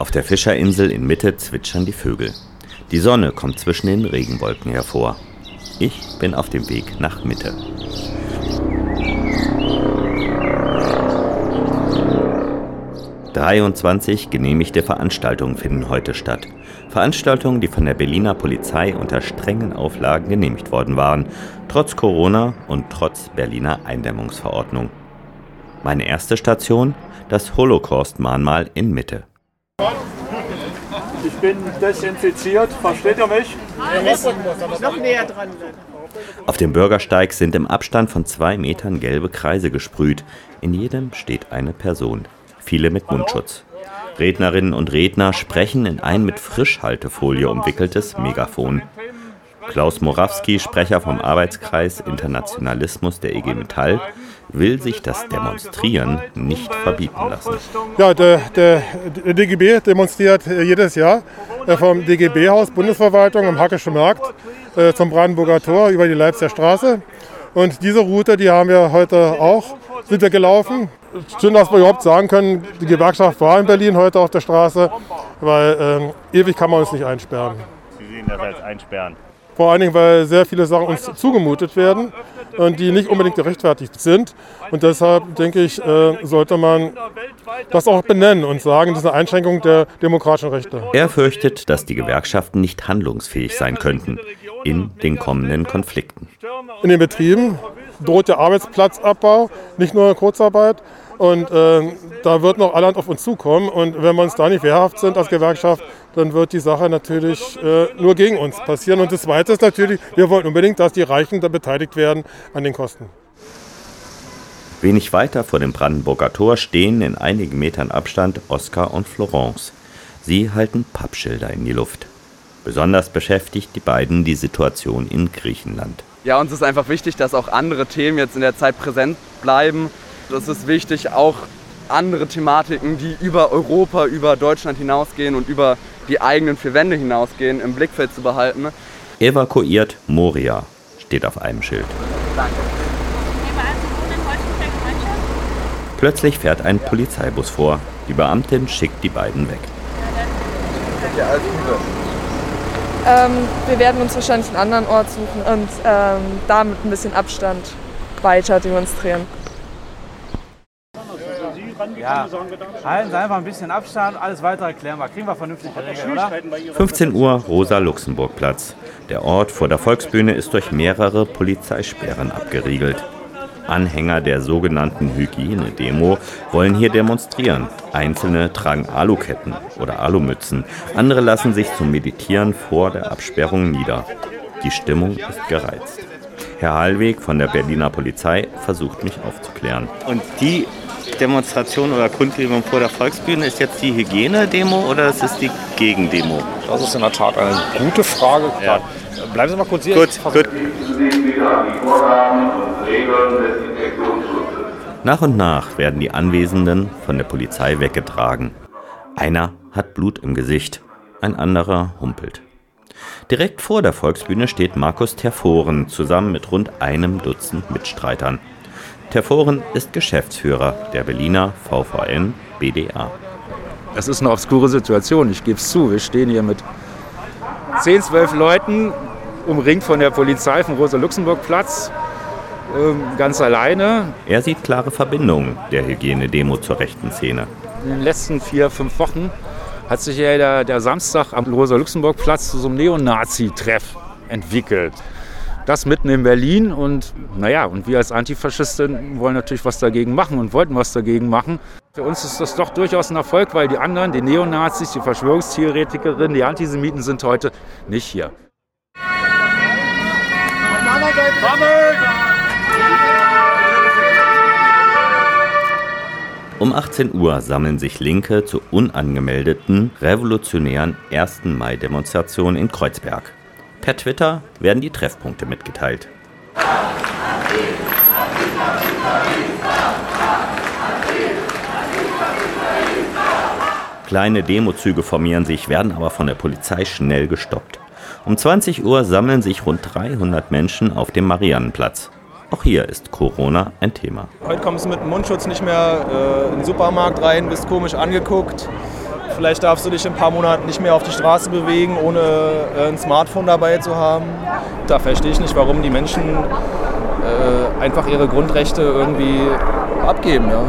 Auf der Fischerinsel in Mitte zwitschern die Vögel. Die Sonne kommt zwischen den Regenwolken hervor. Ich bin auf dem Weg nach Mitte. »23 genehmigte Veranstaltungen finden heute statt. Veranstaltungen, die von der Berliner Polizei unter strengen Auflagen genehmigt worden waren, trotz Corona und trotz Berliner Eindämmungsverordnung. Meine erste Station, das Holocaust-Mahnmal in Mitte. Ich bin desinfiziert, versteht ihr mich? Noch näher dran. Auf dem Bürgersteig sind im Abstand von zwei Metern gelbe Kreise gesprüht. In jedem steht eine Person, viele mit Mundschutz. Rednerinnen und Redner sprechen in ein mit Frischhaltefolie umwickeltes Megafon. Klaus Morawski, Sprecher vom Arbeitskreis Internationalismus der IG Metall, will sich das Demonstrieren nicht verbieten lassen. Ja, der, der, der DGB demonstriert jedes Jahr äh, vom DGB-Haus Bundesverwaltung am Hackischen Markt äh, zum Brandenburger Tor über die Leipziger Straße. Und diese Route, die haben wir heute auch, sind wir gelaufen. Schön, dass wir überhaupt sagen können, die Gewerkschaft war in Berlin heute auf der Straße, weil ähm, ewig kann man uns nicht einsperren. Sie sehen das als Einsperren. Vor allen Dingen, weil sehr viele Sachen uns zugemutet werden und die nicht unbedingt gerechtfertigt sind. Und deshalb denke ich, äh, sollte man das auch benennen und sagen, das ist eine Einschränkung der demokratischen Rechte. Er fürchtet, dass die Gewerkschaften nicht handlungsfähig sein könnten in den kommenden Konflikten. In den Betrieben droht der Arbeitsplatzabbau, nicht nur Kurzarbeit. Und äh, da wird noch allerhand auf uns zukommen. Und wenn wir uns da nicht wehrhaft sind als Gewerkschaft, dann wird die Sache natürlich äh, nur gegen uns passieren. Und das Zweite ist natürlich, wir wollen unbedingt, dass die Reichen da beteiligt werden an den Kosten. Wenig weiter vor dem Brandenburger Tor stehen in einigen Metern Abstand Oskar und Florence. Sie halten Pappschilder in die Luft. Besonders beschäftigt die beiden die Situation in Griechenland. Ja, uns ist einfach wichtig, dass auch andere Themen jetzt in der Zeit präsent bleiben. Es ist wichtig, auch andere Thematiken, die über Europa, über Deutschland hinausgehen und über die eigenen vier Wände hinausgehen, im Blickfeld zu behalten. Evakuiert Moria steht auf einem Schild. Danke. Plötzlich fährt ein Polizeibus vor. Die Beamtin schickt die beiden weg. Ähm, wir werden uns wahrscheinlich einen anderen Ort suchen und ähm, da mit ein bisschen Abstand weiter demonstrieren. Ja, halten Sie einfach ein bisschen Abstand, alles weitere klären wir. Kriegen wir vernünftig geregelt, oder? 15 Uhr Rosa-Luxemburg-Platz. Der Ort vor der Volksbühne ist durch mehrere Polizeisperren abgeriegelt. Anhänger der sogenannten Hygienedemo wollen hier demonstrieren. Einzelne tragen Aluketten oder Alumützen. Andere lassen sich zum Meditieren vor der Absperrung nieder. Die Stimmung ist gereizt. Herr Hallweg von der Berliner Polizei versucht mich aufzuklären. Und die Demonstration oder Kundgebung vor der Volksbühne ist jetzt die Hygienedemo oder ist es die Gegendemo? Das ist in der Tat eine gute Frage. Ja. Bleiben Sie mal kurz hier. Gut, gut. Nach und nach werden die Anwesenden von der Polizei weggetragen. Einer hat Blut im Gesicht, ein anderer humpelt. Direkt vor der Volksbühne steht Markus Terforen zusammen mit rund einem Dutzend Mitstreitern. Terforen ist Geschäftsführer der Berliner VVN BDA. Es ist eine obskure Situation, ich gebe es zu. Wir stehen hier mit 10, 12 Leuten, umringt von der Polizei vom Rosa-Luxemburg-Platz, ähm, ganz alleine. Er sieht klare Verbindungen der Hygienedemo zur rechten Szene. In den letzten vier, fünf Wochen hat sich ja der, der Samstag am Rosa-Luxemburg-Platz zu so einem Neonazi-Treff entwickelt. Das mitten in Berlin und naja, und wir als Antifaschisten wollen natürlich was dagegen machen und wollten was dagegen machen. Für uns ist das doch durchaus ein Erfolg, weil die anderen, die Neonazis, die Verschwörungstheoretikerinnen, die Antisemiten sind heute nicht hier. Um 18 Uhr sammeln sich Linke zur unangemeldeten revolutionären 1. Mai-Demonstration in Kreuzberg. Per Twitter werden die Treffpunkte mitgeteilt. Kleine Demozüge formieren sich, werden aber von der Polizei schnell gestoppt. Um 20 Uhr sammeln sich rund 300 Menschen auf dem Mariannenplatz. Auch hier ist Corona ein Thema. Heute kommst du mit dem Mundschutz nicht mehr äh, in den Supermarkt rein, bist komisch angeguckt. Vielleicht darfst du dich in ein paar Monaten nicht mehr auf die Straße bewegen, ohne äh, ein Smartphone dabei zu haben. Da verstehe ich nicht, warum die Menschen äh, einfach ihre Grundrechte irgendwie abgeben. Ja.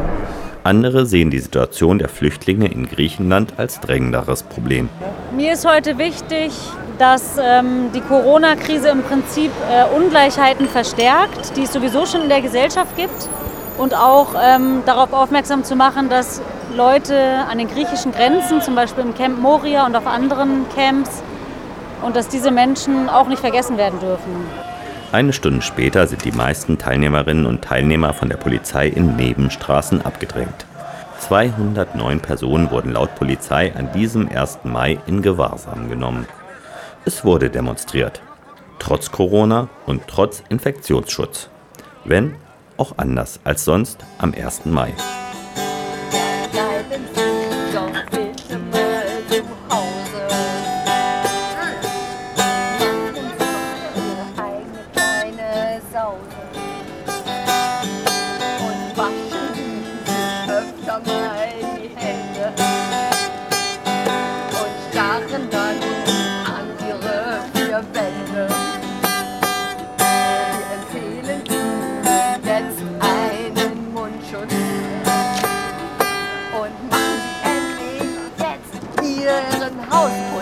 Andere sehen die Situation der Flüchtlinge in Griechenland als drängenderes Problem. Mir ist heute wichtig, dass ähm, die Corona-Krise im Prinzip äh, Ungleichheiten verstärkt, die es sowieso schon in der Gesellschaft gibt. Und auch ähm, darauf aufmerksam zu machen, dass Leute an den griechischen Grenzen, zum Beispiel im Camp Moria und auf anderen Camps, und dass diese Menschen auch nicht vergessen werden dürfen. Eine Stunde später sind die meisten Teilnehmerinnen und Teilnehmer von der Polizei in Nebenstraßen abgedrängt. 209 Personen wurden laut Polizei an diesem 1. Mai in Gewahrsam genommen. Es wurde demonstriert. Trotz Corona und trotz Infektionsschutz. Wenn auch anders als sonst am 1. Mai. Thủ